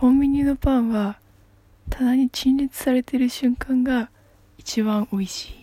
コンビニのパンは棚に陳列されてる瞬間が一番美味しい。